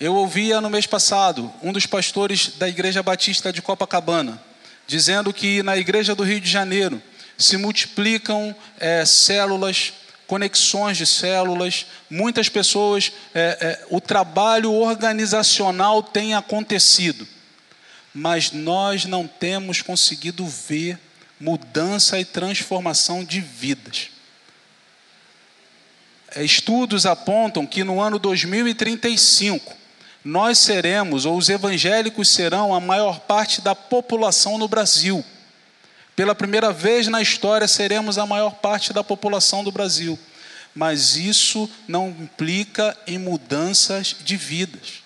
Eu ouvia no mês passado um dos pastores da Igreja Batista de Copacabana dizendo que na Igreja do Rio de Janeiro se multiplicam é, células, conexões de células, muitas pessoas, é, é, o trabalho organizacional tem acontecido, mas nós não temos conseguido ver mudança e transformação de vidas. Estudos apontam que no ano 2035 nós seremos, ou os evangélicos serão, a maior parte da população no Brasil. Pela primeira vez na história, seremos a maior parte da população do Brasil. Mas isso não implica em mudanças de vidas.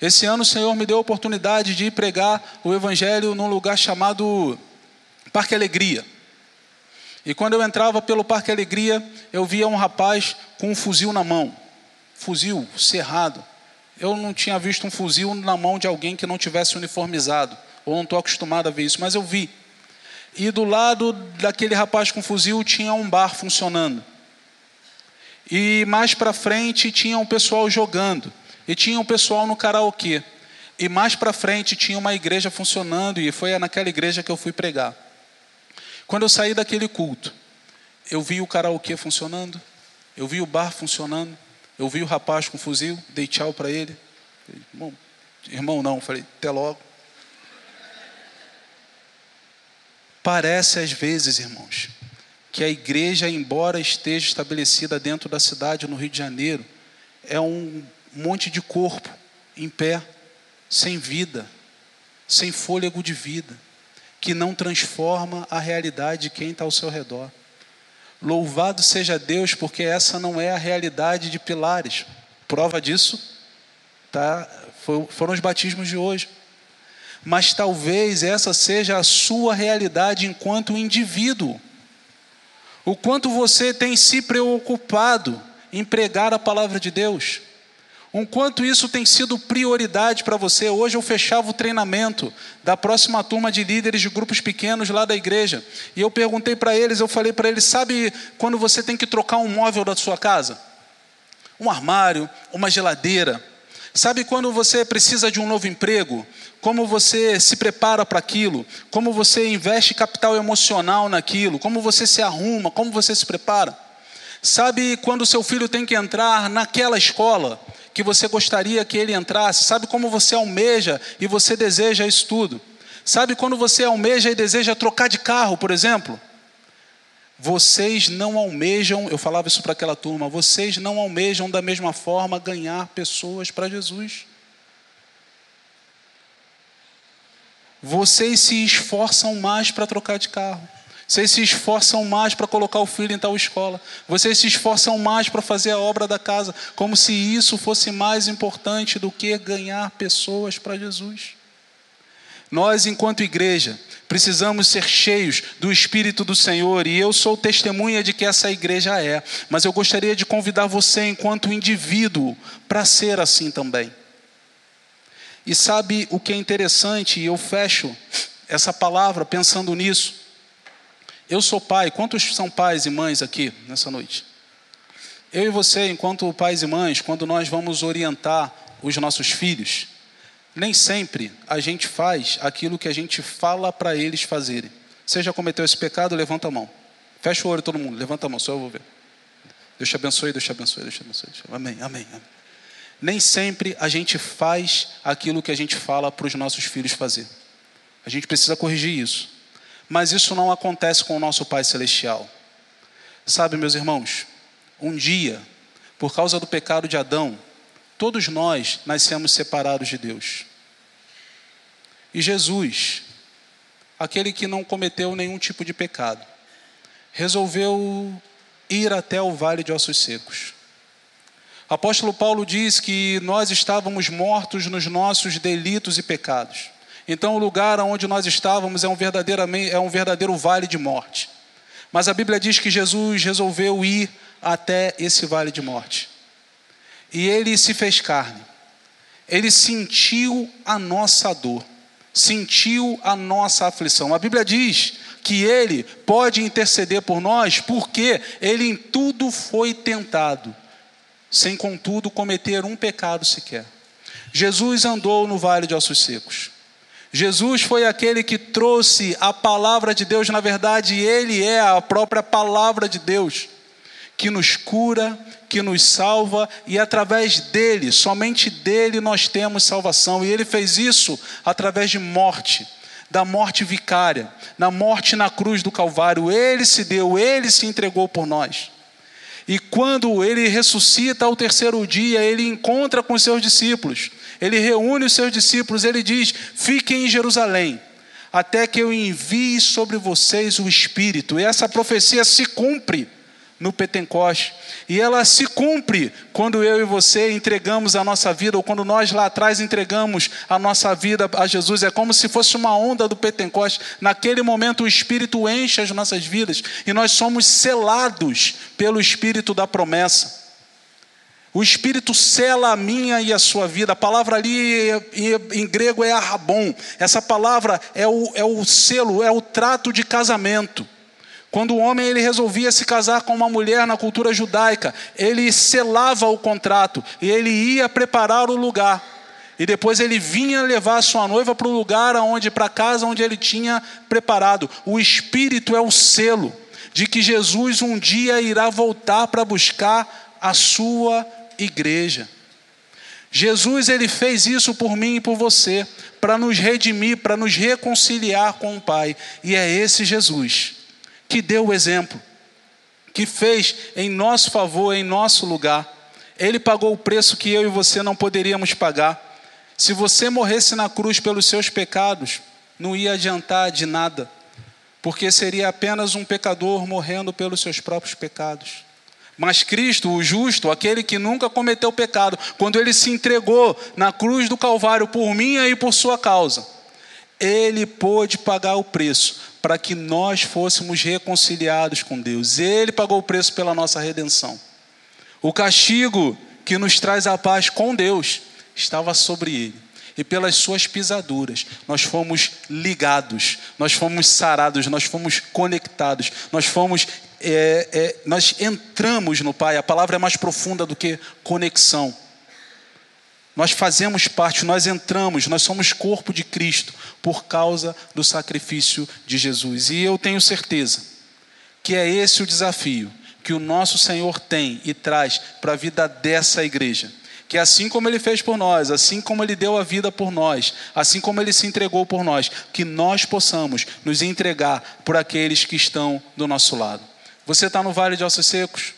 Esse ano o Senhor me deu a oportunidade de pregar o Evangelho num lugar chamado Parque Alegria. E quando eu entrava pelo Parque Alegria, eu via um rapaz com um fuzil na mão. Fuzil cerrado. Eu não tinha visto um fuzil na mão de alguém que não tivesse uniformizado. Ou não estou acostumado a ver isso, mas eu vi. E do lado daquele rapaz com fuzil tinha um bar funcionando. E mais para frente tinha um pessoal jogando. E tinha um pessoal no karaokê. E mais para frente tinha uma igreja funcionando. E foi naquela igreja que eu fui pregar. Quando eu saí daquele culto, eu vi o karaokê funcionando, eu vi o bar funcionando, eu vi o rapaz com fuzil, dei tchau para ele. Irmão, irmão não, falei, até logo. Parece às vezes, irmãos, que a igreja, embora esteja estabelecida dentro da cidade, no Rio de Janeiro, é um monte de corpo em pé, sem vida, sem fôlego de vida que não transforma a realidade de quem está ao seu redor. Louvado seja Deus, porque essa não é a realidade de Pilares. Prova disso tá, foram os batismos de hoje. Mas talvez essa seja a sua realidade enquanto indivíduo. O quanto você tem se preocupado em pregar a palavra de Deus. Um quanto isso tem sido prioridade para você. Hoje eu fechava o treinamento da próxima turma de líderes de grupos pequenos lá da igreja. E eu perguntei para eles, eu falei para eles, sabe quando você tem que trocar um móvel da sua casa? Um armário, uma geladeira. Sabe quando você precisa de um novo emprego? Como você se prepara para aquilo? Como você investe capital emocional naquilo? Como você se arruma? Como você se prepara? Sabe quando seu filho tem que entrar naquela escola? Que você gostaria que ele entrasse, sabe como você almeja e você deseja isso tudo. Sabe quando você almeja e deseja trocar de carro, por exemplo? vocês não almejam, eu falava isso para aquela turma, vocês não almejam da mesma forma ganhar pessoas para Jesus. Vocês se esforçam mais para trocar de carro. Vocês se esforçam mais para colocar o filho em tal escola. Vocês se esforçam mais para fazer a obra da casa, como se isso fosse mais importante do que ganhar pessoas para Jesus. Nós, enquanto igreja, precisamos ser cheios do Espírito do Senhor e eu sou testemunha de que essa igreja é, mas eu gostaria de convidar você, enquanto indivíduo, para ser assim também. E sabe o que é interessante, e eu fecho essa palavra pensando nisso. Eu sou pai, quantos são pais e mães aqui nessa noite? Eu e você, enquanto pais e mães, quando nós vamos orientar os nossos filhos, nem sempre a gente faz aquilo que a gente fala para eles fazerem. Você já cometeu esse pecado? Levanta a mão. Fecha o olho todo mundo, levanta a mão, só eu vou ver. Deus te abençoe, Deus te abençoe, Deus te abençoe. Amém, amém, amém. Nem sempre a gente faz aquilo que a gente fala para os nossos filhos fazer. A gente precisa corrigir isso. Mas isso não acontece com o nosso Pai Celestial. Sabe, meus irmãos, um dia, por causa do pecado de Adão, Todos nós nascemos separados de Deus. E Jesus, aquele que não cometeu nenhum tipo de pecado, resolveu ir até o vale de ossos secos. O apóstolo Paulo diz que nós estávamos mortos nos nossos delitos e pecados. Então, o lugar onde nós estávamos é um, é um verdadeiro vale de morte. Mas a Bíblia diz que Jesus resolveu ir até esse vale de morte. E ele se fez carne. Ele sentiu a nossa dor, sentiu a nossa aflição. A Bíblia diz que ele pode interceder por nós porque ele em tudo foi tentado, sem contudo cometer um pecado sequer. Jesus andou no vale de ossos secos. Jesus foi aquele que trouxe a palavra de Deus, na verdade, ele é a própria palavra de Deus, que nos cura, que nos salva e através dele, somente dele nós temos salvação. E ele fez isso através de morte, da morte vicária, na morte na cruz do Calvário. Ele se deu, ele se entregou por nós. E quando ele ressuscita ao terceiro dia, ele encontra com os seus discípulos. Ele reúne os seus discípulos, ele diz: "Fiquem em Jerusalém, até que eu envie sobre vocês o Espírito". E essa profecia se cumpre no Pentecoste. E ela se cumpre quando eu e você entregamos a nossa vida, ou quando nós lá atrás entregamos a nossa vida a Jesus. É como se fosse uma onda do Pentecoste. Naquele momento o Espírito enche as nossas vidas e nós somos selados pelo Espírito da promessa. O Espírito sela a minha e a sua vida. A palavra ali em grego é arrabon. Essa palavra é o, é o selo, é o trato de casamento. Quando o homem ele resolvia se casar com uma mulher na cultura judaica, ele selava o contrato e ele ia preparar o lugar. E depois ele vinha levar sua noiva para o lugar onde para a casa onde ele tinha preparado. O espírito é o selo de que Jesus um dia irá voltar para buscar a sua igreja. Jesus ele fez isso por mim e por você, para nos redimir, para nos reconciliar com o Pai. E é esse Jesus que deu o exemplo, que fez em nosso favor, em nosso lugar. Ele pagou o preço que eu e você não poderíamos pagar. Se você morresse na cruz pelos seus pecados, não ia adiantar de nada, porque seria apenas um pecador morrendo pelos seus próprios pecados. Mas Cristo, o justo, aquele que nunca cometeu pecado, quando ele se entregou na cruz do Calvário por minha e por sua causa, ele pôde pagar o preço para que nós fôssemos reconciliados com Deus. Ele pagou o preço pela nossa redenção. O castigo que nos traz a paz com Deus estava sobre ele. E pelas suas pisaduras, nós fomos ligados, nós fomos sarados, nós fomos conectados, nós fomos, é, é, nós entramos no Pai. A palavra é mais profunda do que conexão. Nós fazemos parte, nós entramos, nós somos corpo de Cristo por causa do sacrifício de Jesus. E eu tenho certeza que é esse o desafio que o nosso Senhor tem e traz para a vida dessa igreja. Que assim como ele fez por nós, assim como ele deu a vida por nós, assim como ele se entregou por nós, que nós possamos nos entregar por aqueles que estão do nosso lado. Você está no vale de ossos secos?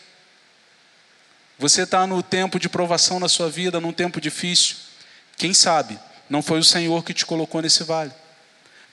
Você está no tempo de provação na sua vida, num tempo difícil? Quem sabe não foi o Senhor que te colocou nesse vale?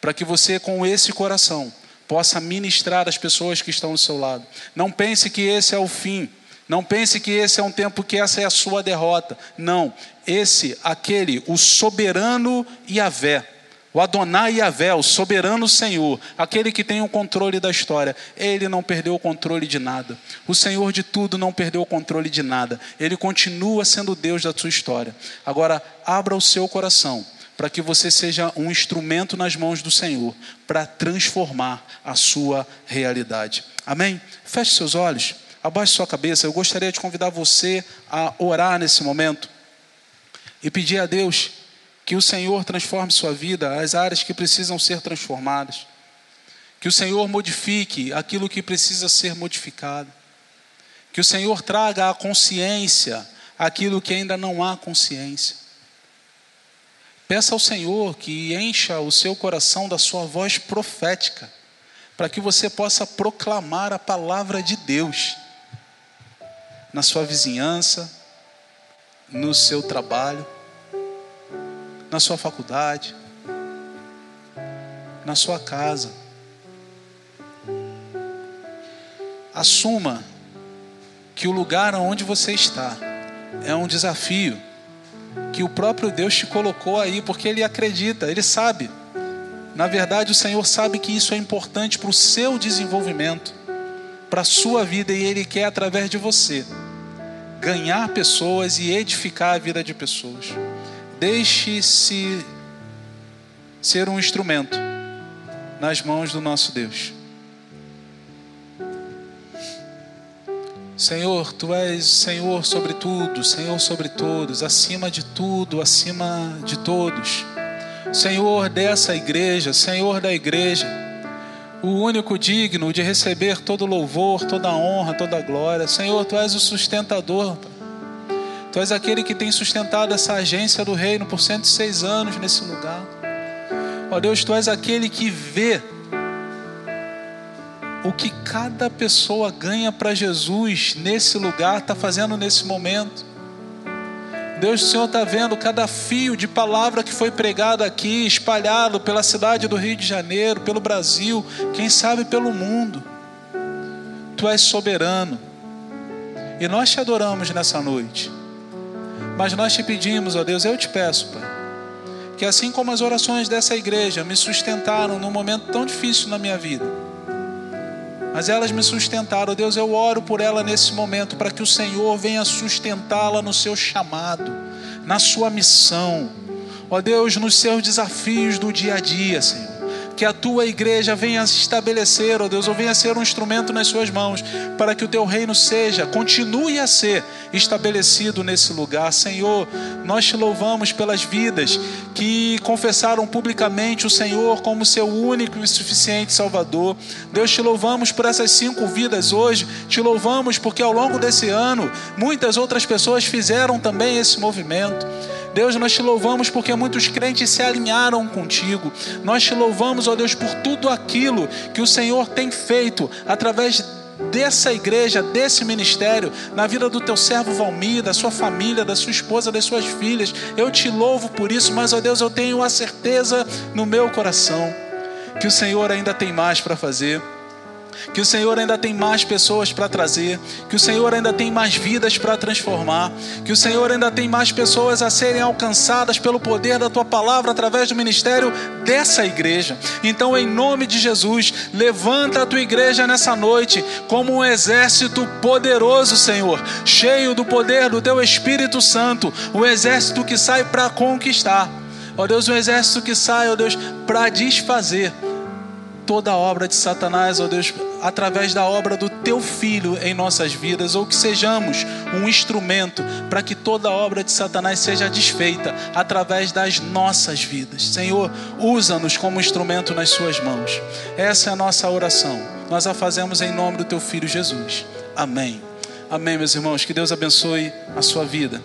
Para que você, com esse coração, possa ministrar as pessoas que estão ao seu lado. Não pense que esse é o fim. Não pense que esse é um tempo que essa é a sua derrota. Não. Esse, aquele, o soberano Yahvé o Adonai Yahvé, o soberano Senhor, aquele que tem o controle da história, ele não perdeu o controle de nada. O Senhor de tudo não perdeu o controle de nada. Ele continua sendo Deus da sua história. Agora, abra o seu coração para que você seja um instrumento nas mãos do Senhor para transformar a sua realidade. Amém? Feche seus olhos, abaixe sua cabeça. Eu gostaria de convidar você a orar nesse momento e pedir a Deus que o Senhor transforme sua vida, as áreas que precisam ser transformadas. Que o Senhor modifique aquilo que precisa ser modificado. Que o Senhor traga à consciência aquilo que ainda não há consciência. Peça ao Senhor que encha o seu coração da sua voz profética, para que você possa proclamar a palavra de Deus na sua vizinhança, no seu trabalho na sua faculdade, na sua casa. Assuma que o lugar onde você está é um desafio que o próprio Deus te colocou aí, porque Ele acredita, Ele sabe. Na verdade, o Senhor sabe que isso é importante para o seu desenvolvimento, para a sua vida, e Ele quer, através de você, ganhar pessoas e edificar a vida de pessoas. Deixe-se ser um instrumento nas mãos do nosso Deus. Senhor, tu és Senhor sobre tudo, Senhor sobre todos, acima de tudo, acima de todos. Senhor dessa igreja, Senhor da igreja, o único digno de receber todo louvor, toda honra, toda glória. Senhor, tu és o sustentador. Tu és aquele que tem sustentado essa agência do reino por 106 anos nesse lugar. Ó Deus, tu és aquele que vê o que cada pessoa ganha para Jesus nesse lugar, está fazendo nesse momento. Deus, o Senhor está vendo cada fio de palavra que foi pregado aqui, espalhado pela cidade do Rio de Janeiro, pelo Brasil, quem sabe pelo mundo. Tu és soberano. E nós te adoramos nessa noite. Mas nós te pedimos, ó Deus, eu te peço, Pai, que assim como as orações dessa igreja me sustentaram num momento tão difícil na minha vida, mas elas me sustentaram, ó Deus, eu oro por ela nesse momento, para que o Senhor venha sustentá-la no seu chamado, na sua missão, ó Deus, nos seus desafios do dia a dia, Senhor que a tua igreja venha se estabelecer, ó Deus, ou venha ser um instrumento nas suas mãos, para que o teu reino seja, continue a ser estabelecido nesse lugar. Senhor, nós te louvamos pelas vidas que confessaram publicamente o Senhor como seu único e suficiente Salvador. Deus, te louvamos por essas cinco vidas hoje, te louvamos porque ao longo desse ano muitas outras pessoas fizeram também esse movimento. Deus, nós te louvamos porque muitos crentes se alinharam contigo. Nós te louvamos, ó Deus, por tudo aquilo que o Senhor tem feito através dessa igreja, desse ministério, na vida do teu servo Valmir, da sua família, da sua esposa, das suas filhas. Eu te louvo por isso, mas, ó Deus, eu tenho a certeza no meu coração que o Senhor ainda tem mais para fazer que o Senhor ainda tem mais pessoas para trazer, que o Senhor ainda tem mais vidas para transformar, que o Senhor ainda tem mais pessoas a serem alcançadas pelo poder da tua palavra através do ministério dessa igreja. Então, em nome de Jesus, levanta a tua igreja nessa noite como um exército poderoso, Senhor, cheio do poder do teu Espírito Santo, um exército que sai para conquistar. Ó Deus, um exército que sai, ó Deus, para desfazer toda a obra de Satanás, ó Deus, através da obra do teu filho em nossas vidas, ou que sejamos um instrumento para que toda a obra de Satanás seja desfeita através das nossas vidas. Senhor, usa-nos como instrumento nas suas mãos. Essa é a nossa oração. Nós a fazemos em nome do teu filho Jesus. Amém. Amém, meus irmãos. Que Deus abençoe a sua vida.